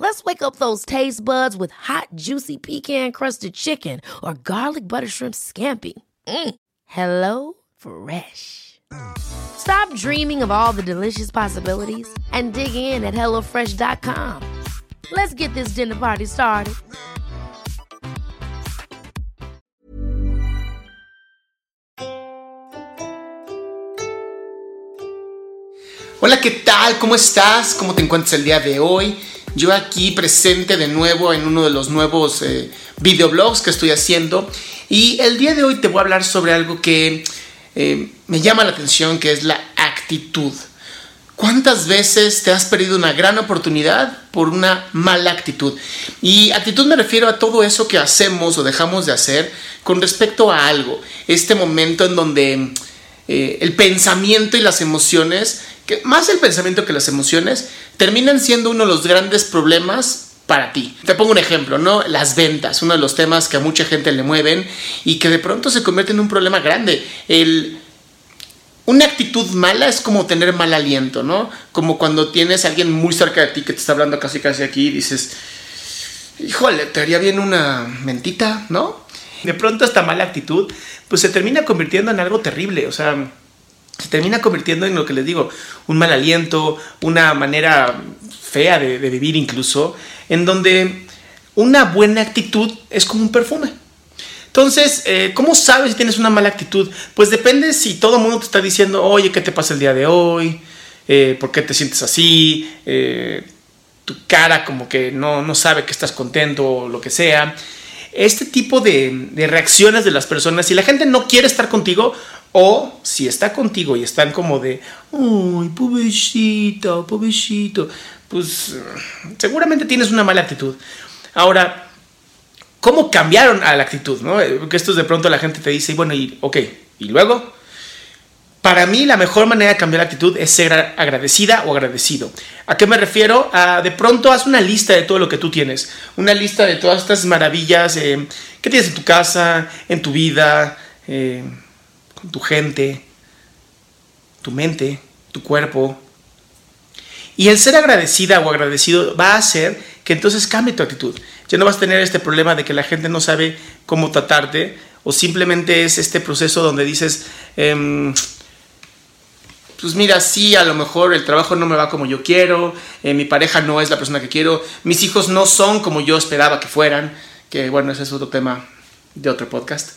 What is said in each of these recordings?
Let's wake up those taste buds with hot, juicy pecan crusted chicken or garlic butter shrimp scampi. Mm. Hello Fresh. Stop dreaming of all the delicious possibilities and dig in at HelloFresh.com. Let's get this dinner party started. Hola, ¿qué tal? ¿Cómo estás? ¿Cómo te encuentras el día de hoy? Yo aquí presente de nuevo en uno de los nuevos eh, videoblogs que estoy haciendo y el día de hoy te voy a hablar sobre algo que eh, me llama la atención, que es la actitud. ¿Cuántas veces te has perdido una gran oportunidad por una mala actitud? Y actitud me refiero a todo eso que hacemos o dejamos de hacer con respecto a algo. Este momento en donde eh, el pensamiento y las emociones, que más el pensamiento que las emociones, terminan siendo uno de los grandes problemas para ti. Te pongo un ejemplo, ¿no? Las ventas, uno de los temas que a mucha gente le mueven y que de pronto se convierte en un problema grande. El una actitud mala es como tener mal aliento, ¿no? Como cuando tienes a alguien muy cerca de ti que te está hablando casi casi aquí y dices, híjole, te haría bien una mentita, ¿no? De pronto esta mala actitud, pues se termina convirtiendo en algo terrible, o sea, se termina convirtiendo en lo que les digo, un mal aliento, una manera fea de, vivir incluso, en donde una buena actitud es como un perfume. Entonces, eh, ¿cómo sabes si tienes una mala actitud? Pues depende si todo el mundo te está diciendo, oye, ¿qué te pasa el día de hoy? Eh, ¿Por qué te sientes así? Eh, tu cara como que no, no sabe que estás contento o lo que sea. Este tipo de, de reacciones de las personas, si la gente no quiere estar contigo, o si está contigo y están como de, ¡ay, pobrecito, pobrecito! Pues seguramente tienes una mala actitud. Ahora, cómo cambiaron a la actitud, ¿no? Porque esto es de pronto la gente te dice, bueno, y ok, y luego, para mí la mejor manera de cambiar la actitud es ser agradecida o agradecido. ¿A qué me refiero? De pronto haz una lista de todo lo que tú tienes, una lista de todas estas maravillas eh, que tienes en tu casa, en tu vida, eh, con tu gente, tu mente, tu cuerpo. Y el ser agradecida o agradecido va a hacer que entonces cambie tu actitud. Ya no vas a tener este problema de que la gente no sabe cómo tratarte o simplemente es este proceso donde dices, em, pues mira, sí, a lo mejor el trabajo no me va como yo quiero, eh, mi pareja no es la persona que quiero, mis hijos no son como yo esperaba que fueran, que bueno, ese es otro tema de otro podcast.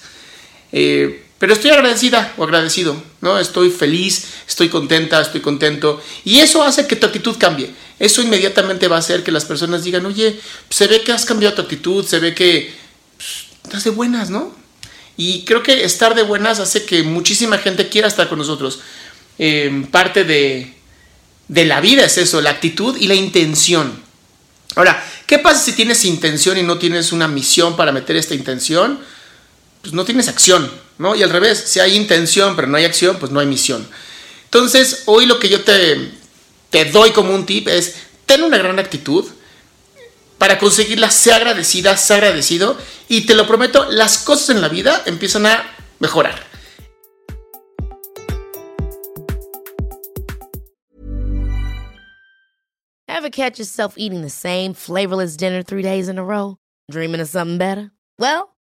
Eh, pero estoy agradecida o agradecido, ¿no? Estoy feliz, estoy contenta, estoy contento. Y eso hace que tu actitud cambie. Eso inmediatamente va a hacer que las personas digan, oye, se ve que has cambiado tu actitud, se ve que pues, estás de buenas, ¿no? Y creo que estar de buenas hace que muchísima gente quiera estar con nosotros. Eh, parte de, de la vida es eso, la actitud y la intención. Ahora, ¿qué pasa si tienes intención y no tienes una misión para meter esta intención? Pues no tienes acción, ¿no? Y al revés, si hay intención pero no hay acción, pues no hay misión. Entonces, hoy lo que yo te, te doy como un tip es, ten una gran actitud, para conseguirla, sea agradecida, sea agradecido, y te lo prometo, las cosas en la vida empiezan a mejorar. Flavorless dinner? Dreaming